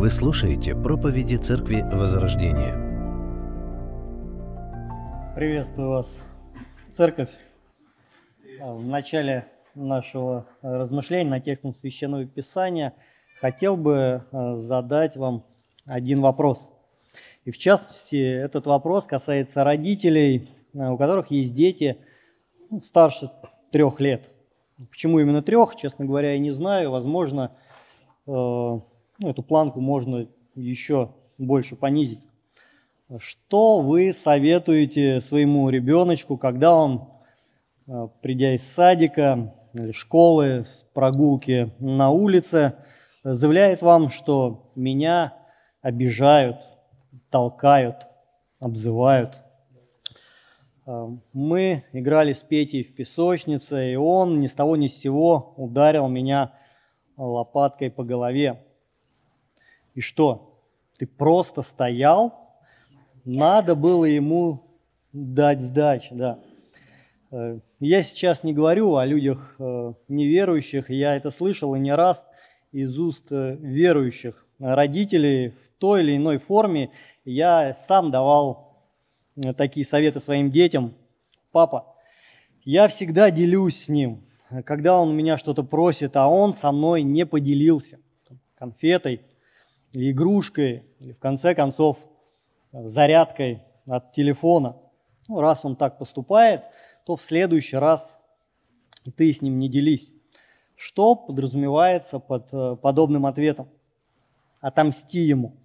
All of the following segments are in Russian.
Вы слушаете проповеди Церкви Возрождения. Приветствую вас, Церковь. В начале нашего размышления на текстом Священного Писания хотел бы э, задать вам один вопрос. И в частности, этот вопрос касается родителей, э, у которых есть дети ну, старше трех лет. Почему именно трех, честно говоря, я не знаю. Возможно, э, ну, эту планку можно еще больше понизить. Что вы советуете своему ребеночку, когда он, придя из садика, или школы, с прогулки на улице, заявляет вам, что меня обижают, толкают, обзывают. А, мы играли с Петей в песочнице, и он ни с того ни с сего ударил меня лопаткой по голове. И что? Ты просто стоял? Надо было ему дать сдачи, да. Э, я сейчас не говорю о людях э, неверующих, я это слышал и не раз из уст э, верующих родителей в той или иной форме. Я сам давал такие советы своим детям. Папа, я всегда делюсь с ним, когда он у меня что-то просит, а он со мной не поделился конфетой или игрушкой, или в конце концов зарядкой от телефона. Ну, раз он так поступает – то в следующий раз ты с ним не делись. Что подразумевается под э, подобным ответом? Отомсти ему.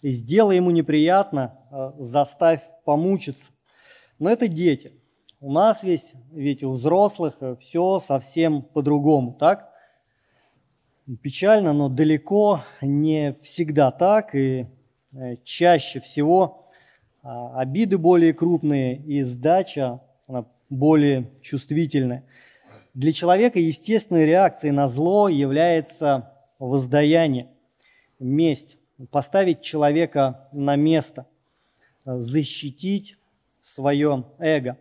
И сделай ему неприятно, э, заставь помучиться. Но это дети. У нас весь, ведь у взрослых э, все совсем по-другому, так? Печально, но далеко не всегда так, и чаще всего а, обиды более крупные и сдача она более чувствительны. Для человека естественной реакцией на зло является воздаяние, месть, поставить человека на место, защитить свое эго.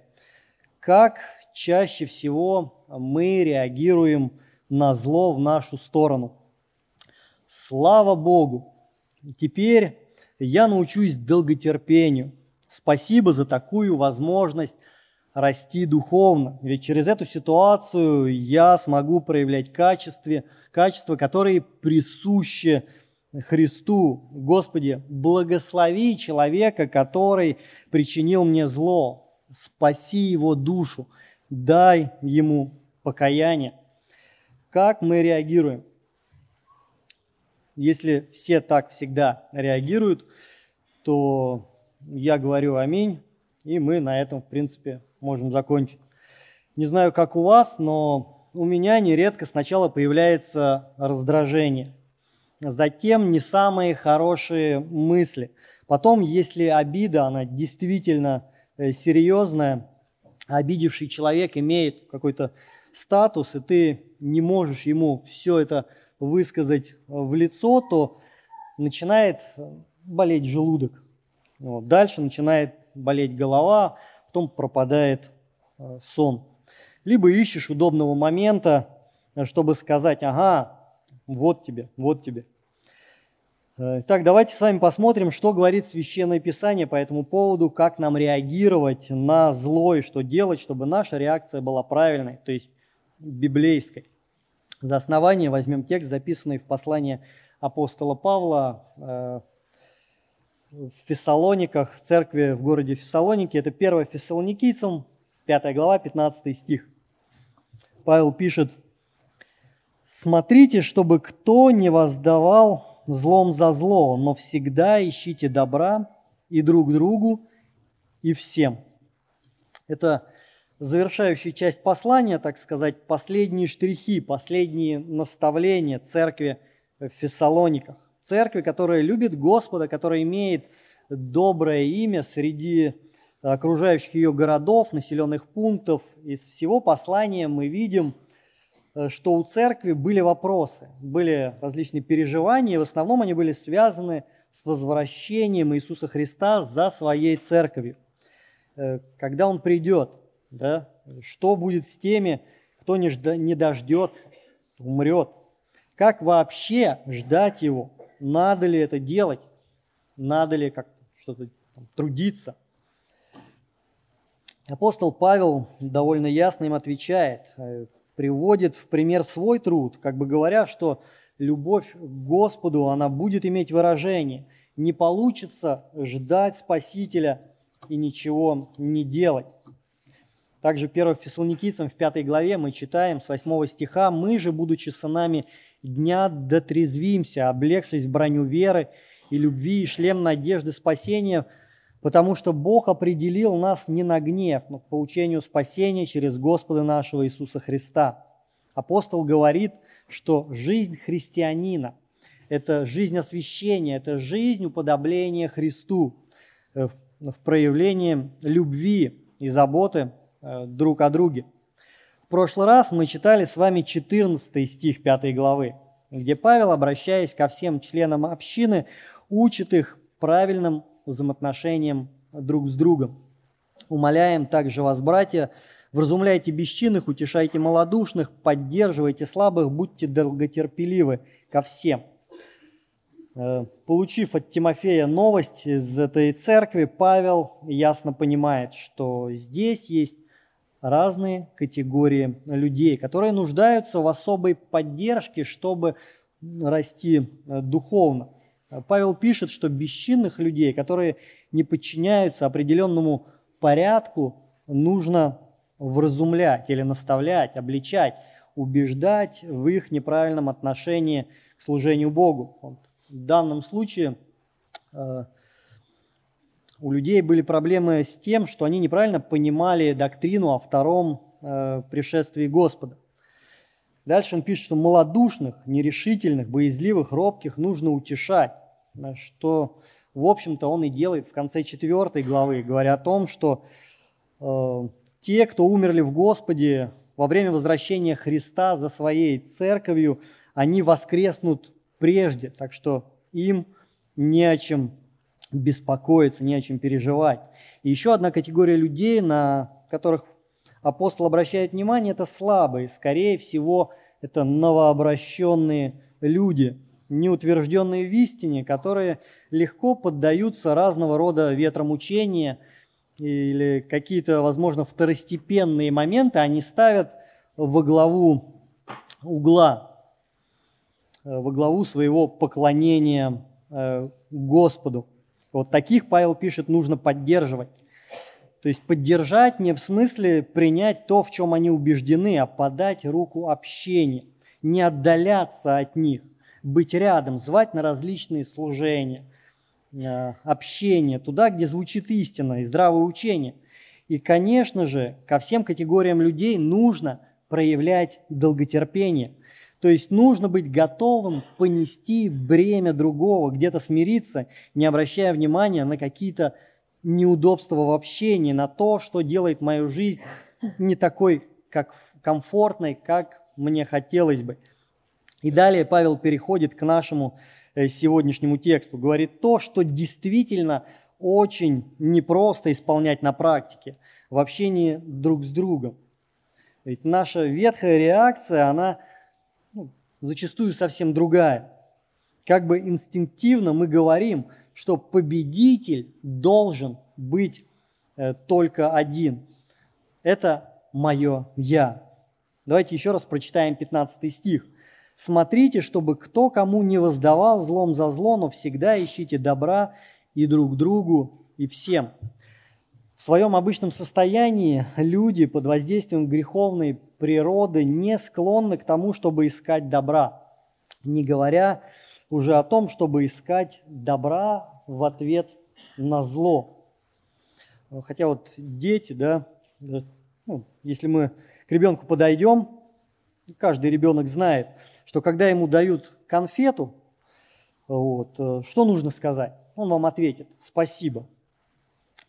Как чаще всего мы реагируем на зло в нашу сторону? Слава Богу! Теперь я научусь долготерпению. Спасибо за такую возможность расти духовно. Ведь через эту ситуацию я смогу проявлять качестве, качества, которые присущи Христу. Господи, благослови человека, который причинил мне зло. Спаси его душу. Дай ему покаяние. Как мы реагируем? Если все так всегда реагируют, то я говорю аминь, и мы на этом, в принципе, можем закончить. Не знаю, как у вас, но у меня нередко сначала появляется раздражение, затем не самые хорошие мысли. Потом, если обида, она действительно э, серьезная, обидевший человек имеет какой-то статус, и ты не можешь ему все это высказать в лицо, то начинает болеть желудок. Вот. Дальше начинает болеть голова, потом пропадает э, сон. Либо ищешь удобного момента, э, чтобы сказать, ага, вот тебе, вот тебе. Э, так, давайте с вами посмотрим, что говорит Священное Писание по этому поводу, как нам реагировать на зло и что делать, чтобы наша реакция была правильной, то есть библейской. За основание возьмем текст, записанный в послании апостола Павла в Фессалониках, в церкви в городе Фессалоники. Это 1 Фессалоникийцам, 5 глава, 15 стих. Павел пишет, «Смотрите, чтобы кто не воздавал злом за зло, но всегда ищите добра и друг другу, и всем». Это завершающая часть послания, так сказать, последние штрихи, последние наставления церкви в Фессалониках церкви, которая любит Господа, которая имеет доброе имя среди окружающих ее городов, населенных пунктов. Из всего послания мы видим, э, что у церкви были вопросы, были различные переживания, и в основном они были связаны с возвращением Иисуса Христа за своей церковью. Э, когда Он придет, да, что будет с теми, кто не дождется, умрет? Как вообще ждать Его? надо ли это делать, надо ли как что-то трудиться. Апостол Павел довольно ясно им отвечает, э, приводит в пример свой труд, как бы говоря, что любовь к Господу, она будет иметь выражение. Не получится ждать Спасителя и ничего не делать. Также 1 Фессалоникийцам в 5 главе мы читаем с 8 стиха «Мы же, будучи сынами дня, дотрезвимся, облегшись в броню веры и любви и шлем надежды спасения, потому что Бог определил нас не на гнев, но к получению спасения через Господа нашего Иисуса Христа». Апостол говорит, что жизнь христианина – это жизнь освящения, это жизнь уподобления Христу э, в проявлении любви и заботы друг о друге. В прошлый раз мы читали с вами 14 стих 5 главы, где Павел, обращаясь ко всем членам общины, учит их правильным взаимоотношениям друг с другом. Умоляем также вас, братья, вразумляйте бесчинных, утешайте малодушных, поддерживайте слабых, будьте долготерпеливы ко всем. Э, получив от Тимофея новость из этой церкви, Павел ясно понимает, что здесь есть разные категории людей, которые нуждаются в особой поддержке, чтобы расти э, духовно. Павел пишет, что бесчинных людей, которые не подчиняются определенному порядку, нужно вразумлять или наставлять, обличать, убеждать в их неправильном отношении к служению Богу. В данном случае э, у людей были проблемы с тем, что они неправильно понимали доктрину о втором э, пришествии Господа. Дальше он пишет, что малодушных, нерешительных, боязливых, робких нужно утешать, что, в общем-то, он и делает в конце четвертой главы, говоря о том, что э, те, кто умерли в Господе во время возвращения Христа за своей церковью, они воскреснут прежде, так что им не о чем беспокоиться, не о чем переживать. И еще одна категория людей, на которых апостол обращает внимание, это слабые. Скорее всего, это новообращенные люди, неутвержденные в истине, которые легко поддаются разного рода ветрам учения или какие-то, возможно, второстепенные моменты они ставят во главу угла, во главу своего поклонения э, Господу. Вот таких, Павел пишет, нужно поддерживать. То есть поддержать не в смысле принять то, в чем они убеждены, а подать руку общения, не отдаляться от них, быть рядом, звать на различные служения, э, общение, туда, где звучит истина и здравое учение. И, конечно же, ко всем категориям людей нужно проявлять долготерпение – то есть нужно быть готовым понести бремя другого, где-то смириться, не обращая внимания на какие-то неудобства в общении, на то, что делает мою жизнь не такой как комфортной, как мне хотелось бы. И далее Павел переходит к нашему э, сегодняшнему тексту. Говорит то, что действительно очень непросто исполнять на практике в общении друг с другом. Ведь наша ветхая реакция, она зачастую совсем другая. Как бы инстинктивно мы говорим, что победитель должен быть э, только один. Это мое «я». Давайте еще раз прочитаем 15 стих. «Смотрите, чтобы кто кому не воздавал злом за зло, но всегда ищите добра и друг другу, и всем». В своем обычном состоянии люди под воздействием греховной природы не склонны к тому, чтобы искать добра, не говоря уже о том, чтобы искать добра в ответ на зло. Хотя вот дети, да, ну, если мы к ребенку подойдем, каждый ребенок знает, что когда ему дают конфету, вот, э, что нужно сказать? Он вам ответит «спасибо».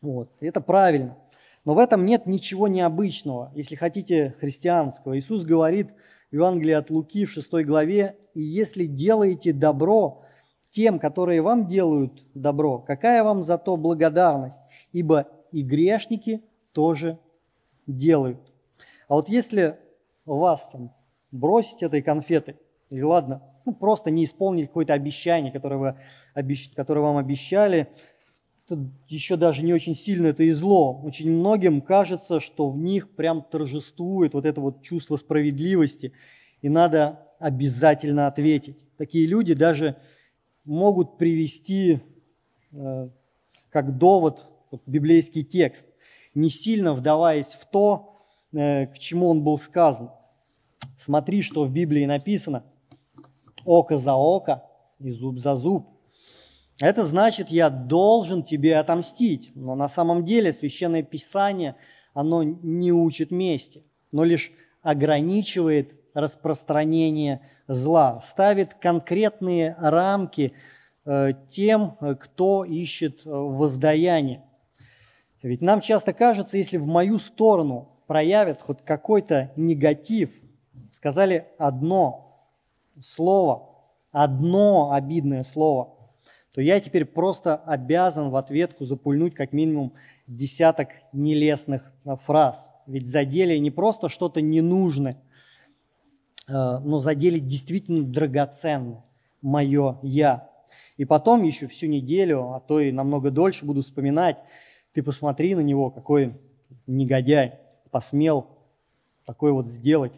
Вот, это правильно. Но в этом нет ничего необычного, если хотите, христианского. Иисус говорит в Евангелии от Луки в 6 главе, «И если делаете добро тем, которые вам делают добро, какая вам за то благодарность? Ибо и грешники тоже делают». А вот если вас там бросить этой конфеты, и ладно, ну, просто не исполнить какое-то обещание, которое, вы, обещ... которое вам обещали. Еще даже не очень сильно это и зло. Очень многим кажется, что в них прям торжествует вот это вот чувство справедливости, и надо обязательно ответить. Такие люди даже могут привести э, как довод вот, библейский текст, не сильно вдаваясь в то, э, к чему он был сказан. Смотри, что в Библии написано. Око за око и зуб за зуб. Это значит, я должен тебе отомстить. Но на самом деле Священное Писание, оно не учит мести, но лишь ограничивает распространение зла, ставит конкретные рамки э, тем, кто ищет воздаяние. Ведь нам часто кажется, если в мою сторону проявят хоть какой-то негатив, сказали одно слово, одно обидное слово, то я теперь просто обязан в ответку запульнуть как минимум десяток нелестных фраз. Ведь задели не просто что-то ненужное, э, но задели действительно драгоценное мое «я». И потом еще всю неделю, а то и намного дольше буду вспоминать, ты посмотри на него, какой негодяй посмел такое вот сделать.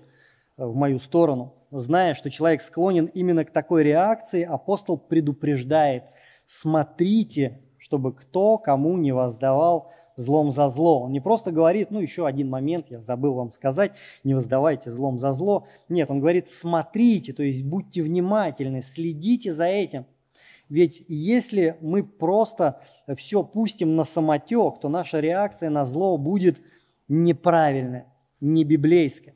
Э, в мою сторону. Зная, что человек склонен именно к такой реакции, апостол предупреждает, смотрите, чтобы кто кому не воздавал злом за зло. Он не просто говорит, ну еще один момент, я забыл вам сказать, не воздавайте злом за зло. Нет, он говорит, смотрите, то есть будьте внимательны, следите за этим. Ведь если мы просто все пустим на самотек, то наша реакция на зло будет неправильная, не библейская.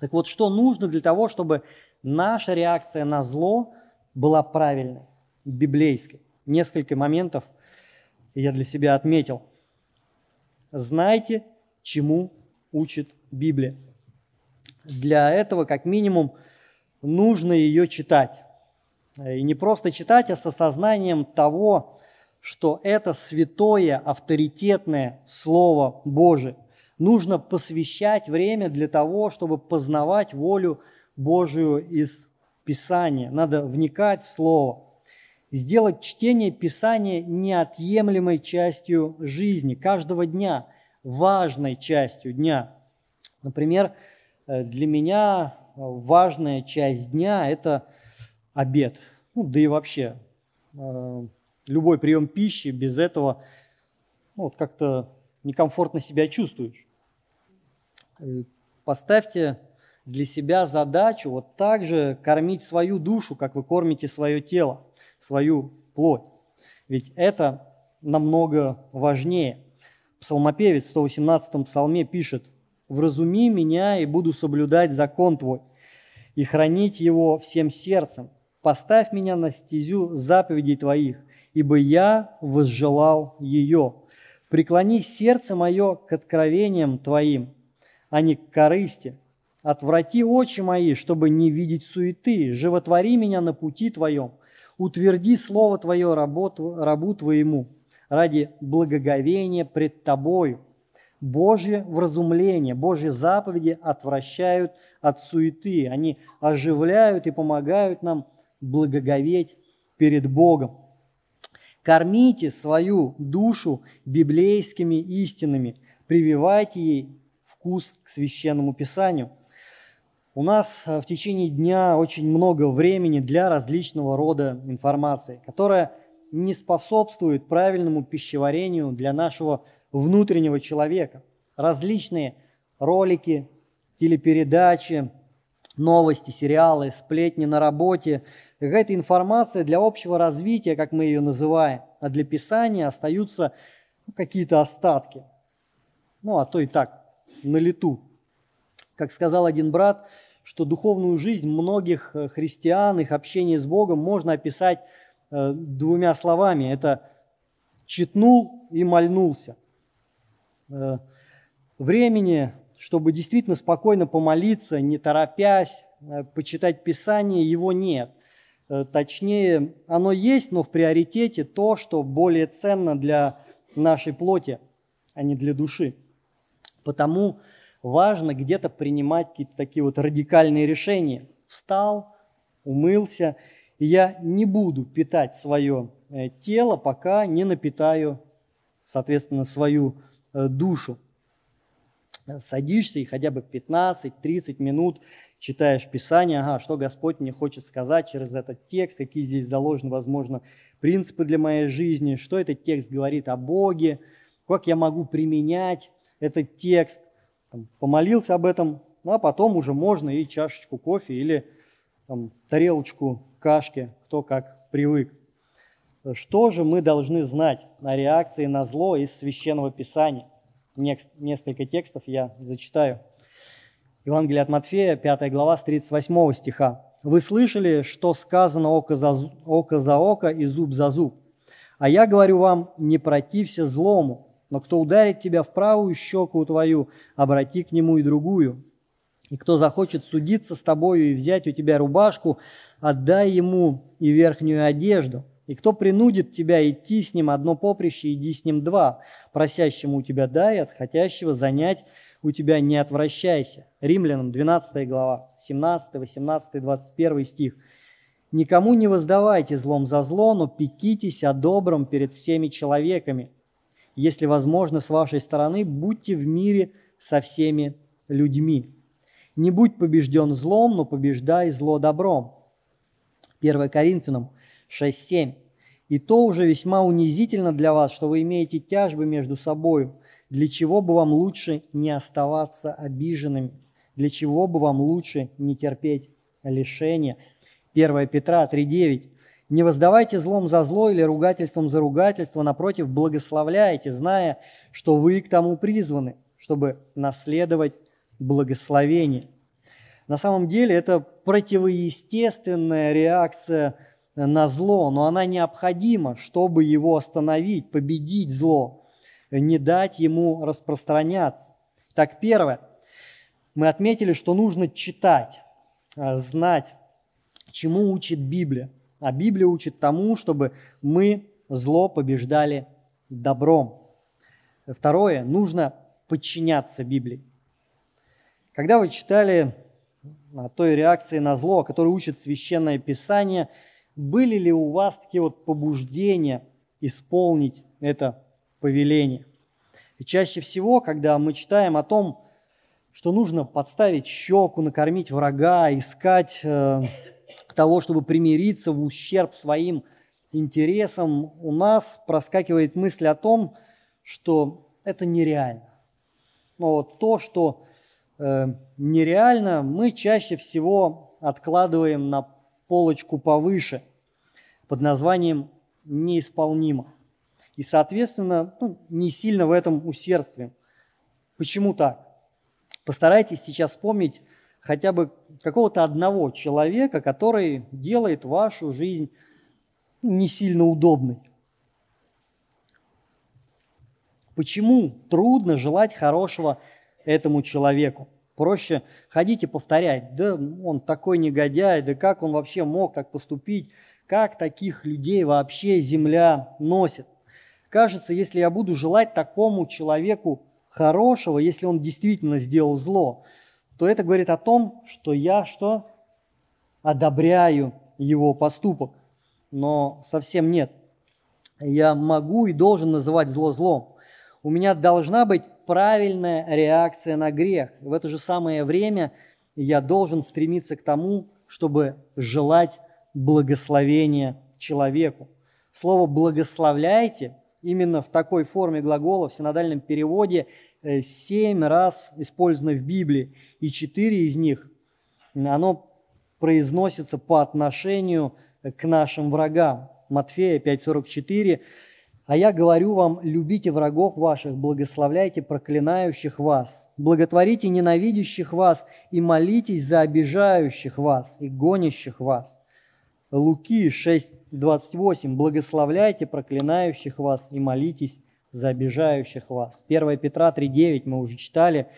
Так вот, что нужно для того, чтобы наша реакция на зло была правильной, библейской? Несколько моментов я для себя отметил. Знайте, чему учит Библия. Для этого, как минимум, нужно ее читать. И не просто читать, а с осознанием того, что это святое, авторитетное Слово Божие нужно посвящать время для того, чтобы познавать волю Божию из Писания. Надо вникать в Слово. Сделать чтение Писания неотъемлемой частью жизни, каждого дня, важной частью дня. Например, э, для меня важная часть дня – это обед. Ну, да и вообще, э, любой прием пищи без этого ну, вот как-то некомфортно себя чувствуешь. Э, поставьте для себя задачу вот так же кормить свою душу, как вы кормите свое тело, свою плоть. Ведь это намного важнее. Псалмопевец в 118 псалме пишет, «Вразуми меня, и буду соблюдать закон Твой, и хранить его всем сердцем. Поставь меня на стезю заповедей Твоих, ибо я возжелал ее. Преклони сердце мое к откровениям Твоим, а не к корысти. Отврати очи мои, чтобы не видеть суеты. Животвори меня на пути Твоем. Утверди Слово Твое рабу, рабу Твоему ради благоговения пред Тобою. Божье вразумление, Божьи заповеди отвращают от суеты. Они оживляют и помогают нам благоговеть перед Богом. Кормите свою душу библейскими истинами, прививайте ей вкус к священному писанию. У нас э, в течение дня очень много времени для различного рода информации, которая не способствует правильному пищеварению для нашего внутреннего человека. Различные ролики, телепередачи, новости, сериалы, сплетни на работе. Какая-то информация для общего развития, как мы ее называем, а для писания остаются ну, какие-то остатки. Ну, а то и так, на лету. Как сказал один брат, что духовную жизнь многих э, христиан, их общение с Богом можно описать э, двумя словами. Это «читнул» и «мольнулся». Э, времени чтобы действительно спокойно помолиться, не торопясь, почитать Писание, его нет. Точнее, оно есть, но в приоритете то, что более ценно для нашей плоти, а не для души. Потому важно где-то принимать какие-то такие вот радикальные решения. Встал, умылся, и я не буду питать свое э, тело, пока не напитаю, соответственно, свою э, душу. Садишься и хотя бы 15-30 минут читаешь Писание, ага, что Господь мне хочет сказать через этот текст, какие здесь заложены, возможно, принципы для моей жизни, что этот текст говорит о Боге, как я могу применять этот текст. Там, помолился об этом, ну, а потом уже можно и чашечку кофе или там, тарелочку кашки, кто как привык. Что же мы должны знать о реакции на зло из Священного Писания? Несколько текстов я зачитаю. Евангелие от Матфея, 5 глава, с 38 стиха. «Вы слышали, что сказано око за, око за око и зуб за зуб? А я говорю вам, не протився злому, но кто ударит тебя в правую щеку твою, обрати к нему и другую. И кто захочет судиться с тобою и взять у тебя рубашку, отдай ему и верхнюю одежду. И кто принудит тебя идти с ним одно поприще, иди с ним два. Просящему у тебя дай, от хотящего занять у тебя не отвращайся. Римлянам 12 глава, 17, 18, 21 стих. Никому не воздавайте злом за зло, но пекитесь о добром перед всеми человеками. Если возможно, с вашей стороны, будьте в мире со всеми людьми. Не будь побежден злом, но побеждай зло добром. 1 Коринфянам 6.7. И то уже весьма унизительно для вас, что вы имеете тяжбы между собою – для чего бы вам лучше не оставаться обиженными? Для чего бы вам лучше не терпеть лишения? 1 Петра 3.9. Не воздавайте злом за зло или ругательством за ругательство, напротив, благословляйте, зная, что вы к тому призваны, чтобы наследовать благословение. На самом деле это противоестественная реакция на зло, но она необходима, чтобы его остановить, победить зло не дать ему распространяться. Так, первое, мы отметили, что нужно читать, а, знать, чему учит Библия. А Библия учит тому, чтобы мы зло побеждали добром. Второе, нужно подчиняться Библии. Когда вы читали о той реакции на зло, о которой учит Священное Писание, были ли у вас такие вот побуждения исполнить это повеление. И чаще всего, когда мы читаем о том, что нужно подставить щеку, накормить врага, искать э, того, чтобы примириться в ущерб своим интересам, у нас проскакивает мысль о том, что это нереально. Но вот то, что э, нереально, мы чаще всего откладываем на полочку повыше под названием неисполнимо. И, соответственно, ну, не сильно в этом усердствуем. Почему так? Постарайтесь сейчас вспомнить хотя бы какого-то одного человека, который делает вашу жизнь не сильно удобной. Почему трудно желать хорошего этому человеку? Проще ходить и повторять, да он такой негодяй, да как он вообще мог так поступить, как таких людей вообще земля носит. Кажется, если я буду желать такому человеку хорошего, если он действительно сделал зло, то это говорит о том, что я что? Одобряю его поступок. Но совсем нет. Я могу и должен называть зло злом. У меня должна быть правильная реакция на грех. В это же самое время я должен стремиться к тому, чтобы желать благословения человеку. Слово «благословляйте» именно в такой форме глагола в синодальном переводе семь раз использовано в Библии, и четыре из них оно произносится по отношению к нашим врагам. Матфея 5:44. А я говорю вам, любите врагов ваших, благословляйте проклинающих вас, благотворите ненавидящих вас и молитесь за обижающих вас и гонящих вас. Луки 6:28. Благословляйте проклинающих вас и молитесь за обижающих вас. 1 Петра 3:9 мы уже читали.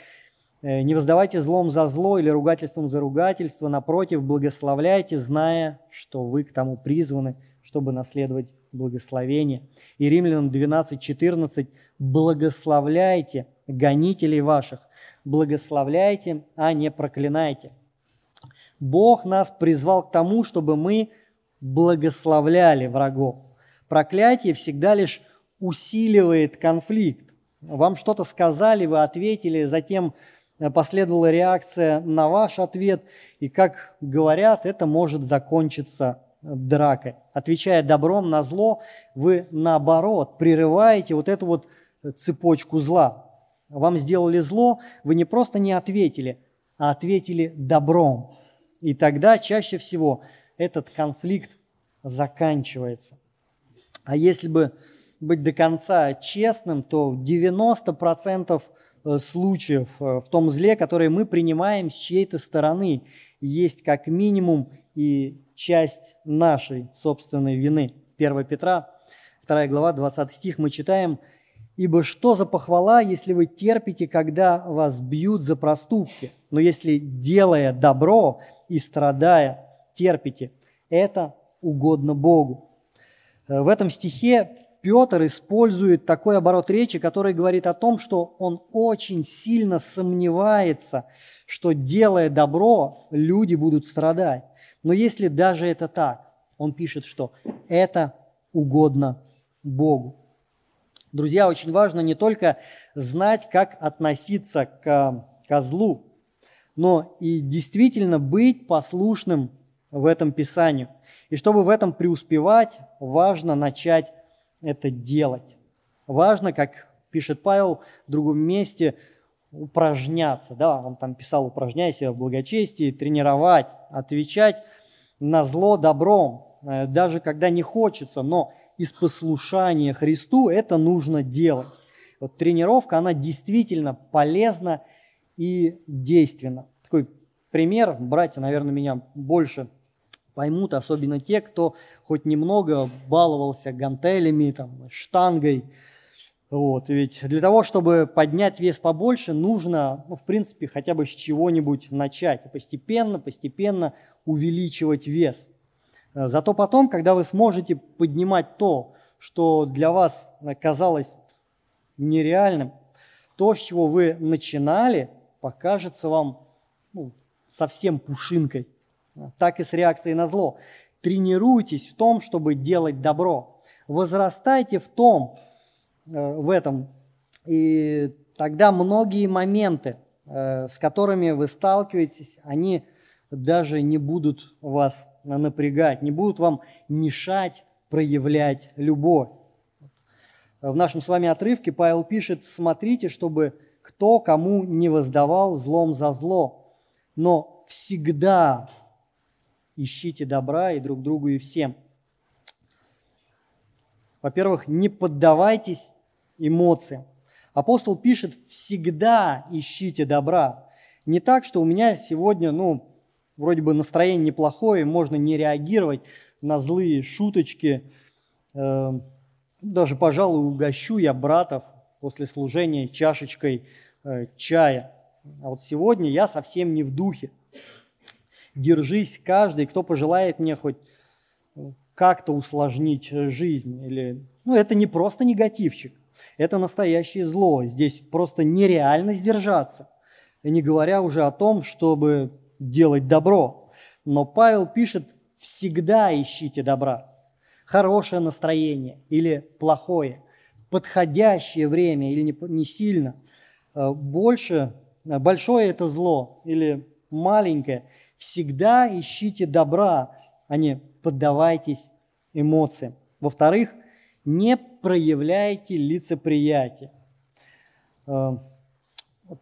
«Э, не воздавайте злом за зло или ругательством за ругательство, напротив, благословляйте, зная, что вы к тому призваны, чтобы наследовать благословение. И Римлянам 12:14 благословляйте гонителей ваших, благословляйте, а не проклинайте. Бог нас призвал к тому, чтобы мы благословляли врагов. Проклятие всегда лишь усиливает конфликт. Вам что-то сказали, вы ответили, затем последовала реакция на ваш ответ, и, как говорят, это может закончиться дракой. Отвечая добром на зло, вы наоборот прерываете вот эту вот цепочку зла. Вам сделали зло, вы не просто не ответили, а ответили добром. И тогда чаще всего этот конфликт заканчивается. А если бы быть до конца честным, то 90% э, случаев э, в том зле, которые мы принимаем с чьей-то стороны, есть как минимум и часть нашей собственной вины. 1 Петра, 2 глава, 20 стих, мы читаем, «Ибо что за похвала, если вы терпите, когда вас бьют за проступки? Но если, делая добро и страдая, терпите, это угодно Богу». Э, в этом стихе Петр использует такой оборот речи, который говорит о том, что он очень сильно сомневается, что делая добро, люди будут страдать. Но если даже это так, он пишет, что это угодно Богу. Друзья, очень важно не только знать, как относиться к козлу, но и действительно быть послушным в этом Писанию. И чтобы в этом преуспевать, важно начать это делать. Важно, как пишет Павел в другом месте, упражняться. Да, он там писал, упражняйся в благочестии, тренировать, отвечать на зло добром, э, даже когда не хочется, но из послушания Христу это нужно делать. Вот тренировка, она действительно полезна и действенна. Такой пример, братья, наверное, меня больше поймут, особенно те, кто хоть немного баловался гантелями, там, штангой, вот, ведь для того, чтобы поднять вес побольше, нужно, ну, в принципе, хотя бы с чего-нибудь начать. Постепенно, постепенно увеличивать вес. Э, зато потом, когда вы сможете поднимать то, что для вас казалось нереальным, то, с чего вы начинали, покажется вам ну, совсем пушинкой. Так и с реакцией на зло. Тренируйтесь в том, чтобы делать добро. Возрастайте в том, Э, в этом. И тогда многие моменты, э, с которыми вы сталкиваетесь, они даже не будут вас напрягать, не будут вам мешать проявлять любовь. В нашем с вами отрывке Павел пишет, смотрите, чтобы кто кому не воздавал злом за зло, но всегда ищите добра и друг другу и всем. Во-первых, не поддавайтесь эмоциям. Апостол пишет, всегда ищите добра. Не так, что у меня сегодня, ну, вроде бы настроение неплохое, можно не реагировать на злые шуточки. Э, даже, пожалуй, угощу я братов после служения чашечкой э, чая. А вот сегодня я совсем не в духе. Держись каждый, кто пожелает мне хоть как-то усложнить жизнь. Или... Ну, это не просто негативчик. Это настоящее зло. Здесь просто нереально сдержаться. Не говоря уже о том, чтобы делать добро. Но Павел пишет, всегда ищите добра. Хорошее настроение или плохое. Подходящее время или не, сильно. Э, больше, большое это зло или маленькое. Всегда ищите добра, а не поддавайтесь эмоциям. Во-вторых, не проявляйте лицеприятие. Э,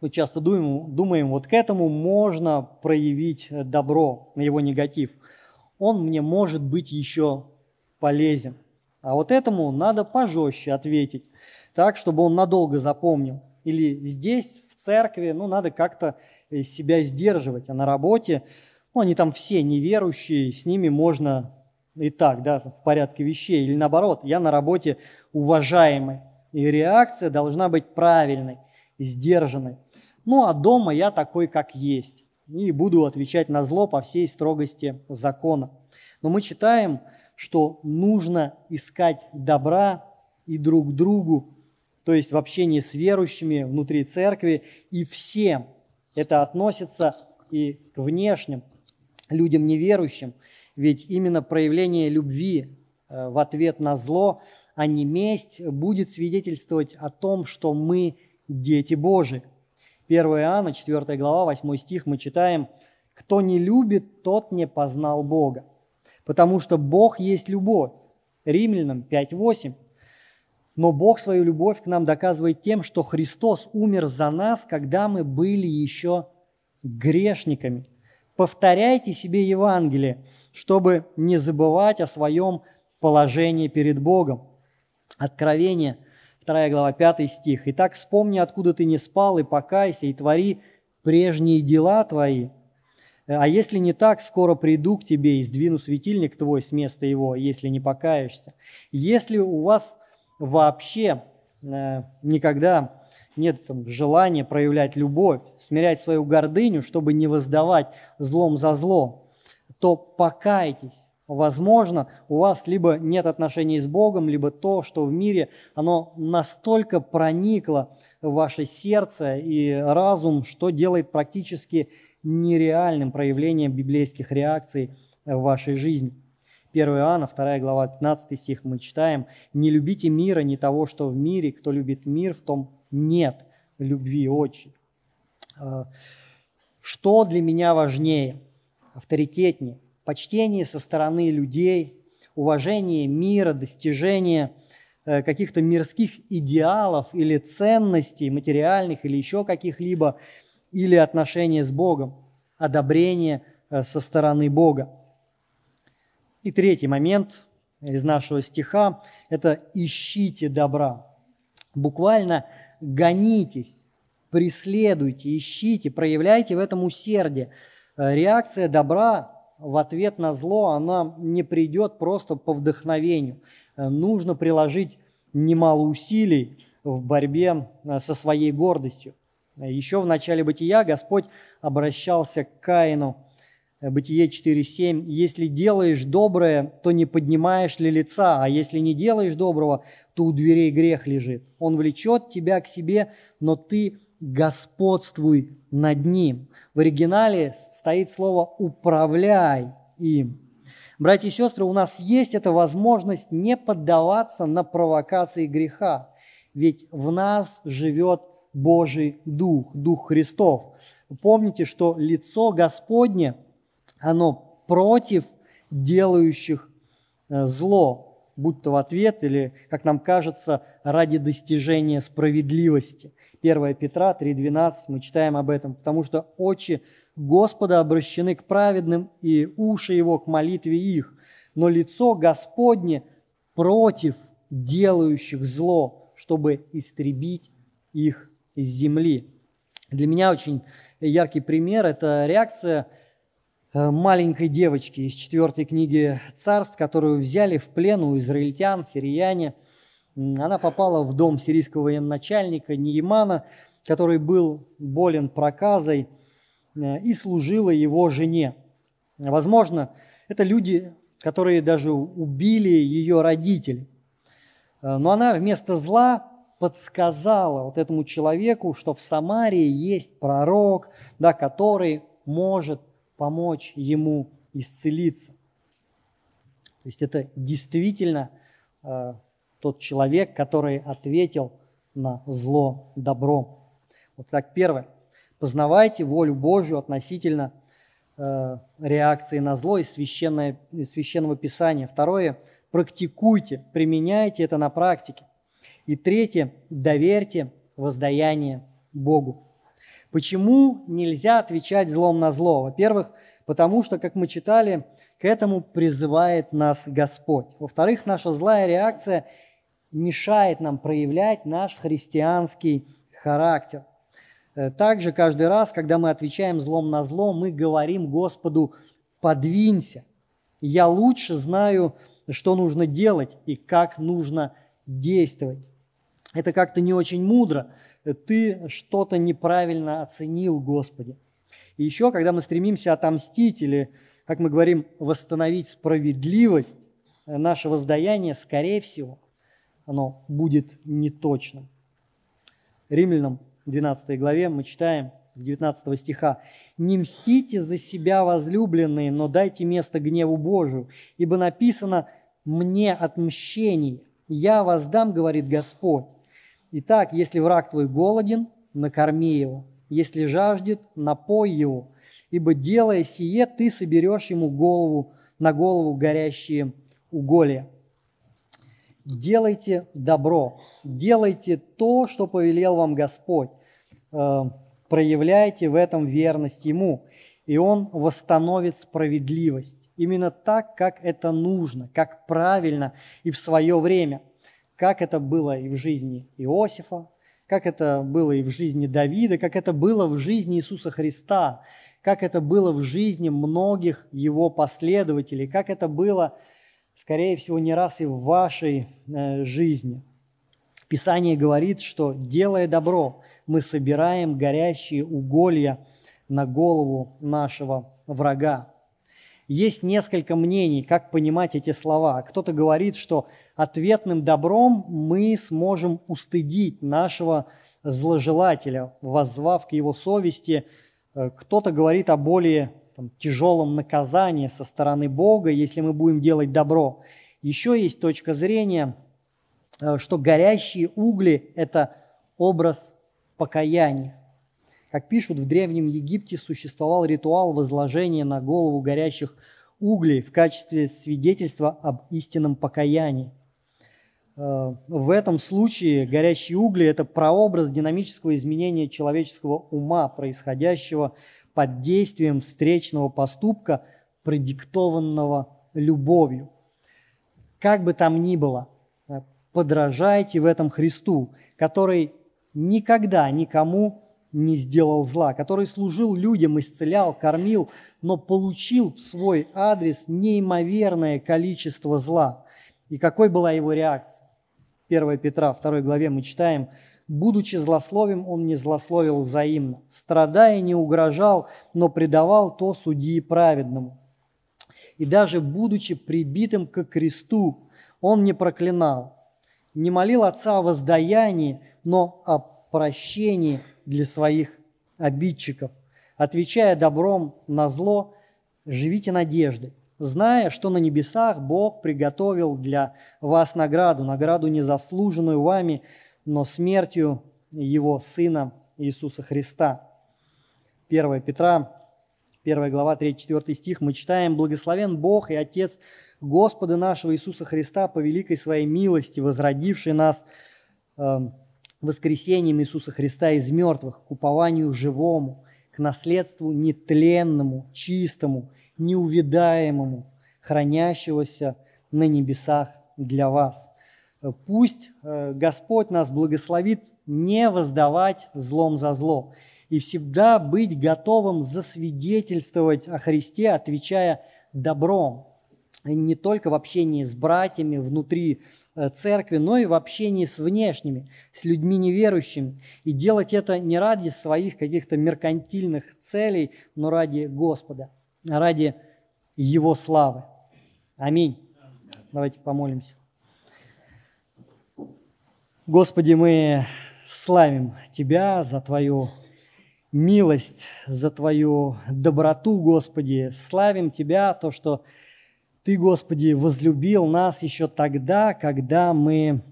мы часто думаем, думаем, вот к этому можно проявить добро, на его негатив. Он мне может быть еще полезен. А вот этому надо пожестче ответить, так, чтобы он надолго запомнил. Или здесь, в церкви, ну, надо как-то себя сдерживать, а на работе, ну, они там все неверующие, с ними можно и так, да, в порядке вещей, или наоборот, я на работе уважаемый, и реакция должна быть правильной, сдержанной. Ну, а дома я такой, как есть, и буду отвечать на зло по всей строгости закона. Но мы читаем, что нужно искать добра и друг другу, то есть в общении с верующими внутри церкви и всем. Это относится и к внешним людям неверующим, ведь именно проявление любви э, в ответ на зло, а не месть, будет свидетельствовать о том, что мы дети Божии. 1 Иоанна, 4 глава, 8 стих мы читаем, «Кто не любит, тот не познал Бога, потому что Бог есть любовь». Римлянам 5.8. Но Бог свою любовь к нам доказывает тем, что Христос умер за нас, когда мы были еще грешниками. Повторяйте себе Евангелие, чтобы не забывать о своем положении перед Богом. Откровение, 2 глава, 5 стих. «Итак, вспомни, откуда ты не спал, и покайся, и твори прежние дела твои. А если не так, скоро приду к тебе и сдвину светильник твой с места его, если не покаешься. Если у вас вообще э, никогда нет там, желания проявлять любовь, смирять свою гордыню, чтобы не воздавать злом за зло, то покайтесь. Возможно, у вас либо нет отношений с Богом, либо то, что в мире, оно настолько проникло в ваше сердце и разум, что делает практически нереальным проявлением библейских реакций в вашей жизни. 1 Иоанна, 2 глава, 15 стих мы читаем, «Не любите мира, не того, что в мире, кто любит мир, в том нет любви отчей». А, что для меня важнее, авторитетнее? Почтение со стороны людей, уважение мира, достижение э, каких-то мирских идеалов или ценностей, материальных или еще каких-либо, или отношения с Богом, одобрение э, со стороны Бога. И третий момент из нашего стиха – это «ищите добра». Буквально гонитесь, преследуйте, ищите, проявляйте в этом усердие. Э, реакция добра в ответ на зло, она не придет просто по вдохновению. Э, нужно приложить немало усилий в борьбе э, со своей гордостью. Еще в начале бытия Господь обращался к Каину – Бытие 4.7. «Если делаешь доброе, то не поднимаешь ли лица, а если не делаешь доброго, то у дверей грех лежит. Он влечет тебя к себе, но ты господствуй над ним». В оригинале стоит слово «управляй им». Братья и сестры, у нас есть эта возможность не поддаваться на провокации греха, ведь в нас живет Божий Дух, Дух Христов. Помните, что лицо Господне – оно против делающих э, зло, будь то в ответ или, как нам кажется, ради достижения справедливости. 1 Петра 3.12 мы читаем об этом, потому что очи Господа обращены к праведным и уши Его к молитве их, но лицо Господне против делающих зло, чтобы истребить их из земли. Для меня очень яркий пример – это реакция маленькой девочки из четвертой книги царств, которую взяли в плен у израильтян, сирияне. Она попала в дом сирийского военачальника Неемана, который был болен проказой э, и служила его жене. Возможно, это люди, которые даже убили ее родителей. Э, но она вместо зла подсказала вот этому человеку, что в Самарии есть пророк, да, который может помочь ему исцелиться. То есть это действительно э, тот человек, который ответил на зло добром. Вот так первое. Познавайте волю Божью относительно э, реакции на зло из, священное, из священного писания. Второе. Практикуйте, применяйте это на практике. И третье. Доверьте воздаяние Богу. Почему нельзя отвечать злом на зло? Во-первых, потому что, как мы читали, к этому призывает нас Господь. Во-вторых, наша злая реакция мешает нам проявлять наш христианский характер. Э, также каждый раз, когда мы отвечаем злом на зло, мы говорим Господу «подвинься». Я лучше знаю, что нужно делать и как нужно действовать. Это как-то не очень мудро – ты что-то неправильно оценил, Господи. И еще, когда мы стремимся отомстить или, как мы говорим, восстановить справедливость, наше воздаяние, скорее всего, оно будет неточным. Римлянам 12 главе мы читаем с 19 стиха. «Не мстите за себя, возлюбленные, но дайте место гневу Божию, ибо написано «мне отмщение, я воздам, говорит Господь». Итак, если враг твой голоден, накорми его, если жаждет, напой его, ибо делая сие, ты соберешь ему голову на голову горящие уголья. Делайте добро, делайте то, что повелел вам Господь, э, проявляйте в этом верность Ему, и Он восстановит справедливость. Именно так, как это нужно, как правильно и в свое время, как это было и в жизни Иосифа, как это было и в жизни Давида, как это было в жизни Иисуса Христа, как это было в жизни многих его последователей, как это было, скорее всего, не раз и в вашей э, жизни. Писание говорит, что делая добро, мы собираем горящие уголья на голову нашего врага. Есть несколько мнений, как понимать эти слова. Кто-то говорит, что ответным добром мы сможем устыдить нашего зложелателя, воззвав к его совести. Э, кто-то говорит о более там, тяжелом наказании со стороны Бога, если мы будем делать добро. Еще есть точка зрения, э, что горящие угли – это образ покаяния. Как пишут, в Древнем Египте существовал ритуал возложения на голову горящих углей в качестве свидетельства об истинном покаянии. Э, в этом случае горящие угли – это прообраз динамического изменения человеческого ума, происходящего под действием встречного поступка, продиктованного любовью. Как бы там ни было, э, подражайте в этом Христу, который никогда никому не сделал зла, который служил людям, исцелял, кормил, но получил в свой адрес неимоверное количество зла. И какой была его реакция? 1 Петра 2 главе мы читаем, «Будучи злословим, он не злословил взаимно, страдая не угрожал, но предавал то судьи праведному. И даже будучи прибитым к кресту, он не проклинал, не молил Отца о воздаянии, но о прощении для своих обидчиков. Отвечая добром на зло, живите надеждой, зная, что на небесах Бог приготовил для вас награду, награду незаслуженную вами, но смертью Его Сына Иисуса Христа. 1 Петра, 1 глава, 3-4 стих, мы читаем «Благословен Бог и Отец Господа нашего Иисуса Христа по великой своей милости, возродивший нас э, воскресением Иисуса Христа из мертвых, к упованию живому, к наследству нетленному, чистому, неувидаемому, хранящегося на небесах для вас. Пусть э, Господь нас благословит не воздавать злом за зло и всегда быть готовым засвидетельствовать о Христе, отвечая добром, не только в общении с братьями внутри э, церкви, но и в общении с внешними, с людьми неверующими. И делать это не ради своих каких-то меркантильных целей, но ради Господа, ради Его славы. Аминь. Давайте помолимся. Господи, мы славим Тебя за Твою милость, за Твою доброту, Господи. Славим Тебя, то, что ты, Господи, возлюбил нас еще тогда, когда мы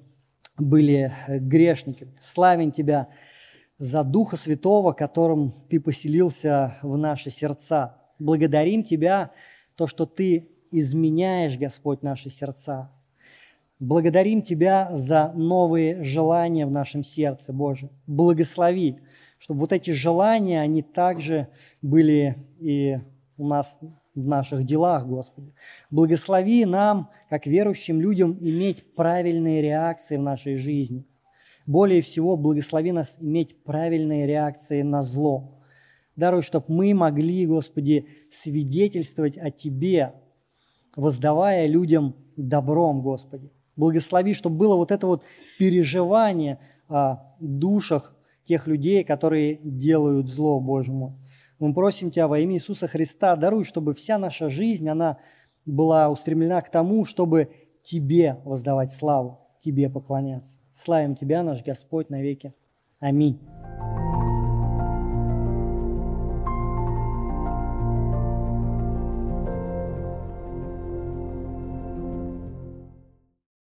были грешниками. Славим Тебя за Духа Святого, которым Ты поселился в наши сердца. Благодарим Тебя, то, что Ты изменяешь, Господь, наши сердца. Благодарим Тебя за новые желания в нашем сердце, Боже. Благослови, чтобы вот эти желания, они также были и у нас в наших делах, Господи. Благослови нам, как верующим людям, иметь правильные реакции в нашей жизни. Более всего, благослови нас иметь правильные реакции на зло. Даруй, чтобы мы могли, Господи, свидетельствовать о Тебе, воздавая людям добром, Господи. Благослови, чтобы было вот это вот переживание о душах тех людей, которые делают зло, Боже мой. Мы просим Тебя во имя Иисуса Христа, даруй, чтобы вся наша жизнь, она была устремлена к тому, чтобы Тебе воздавать славу, Тебе поклоняться. Славим Тебя, наш Господь, навеки. Аминь.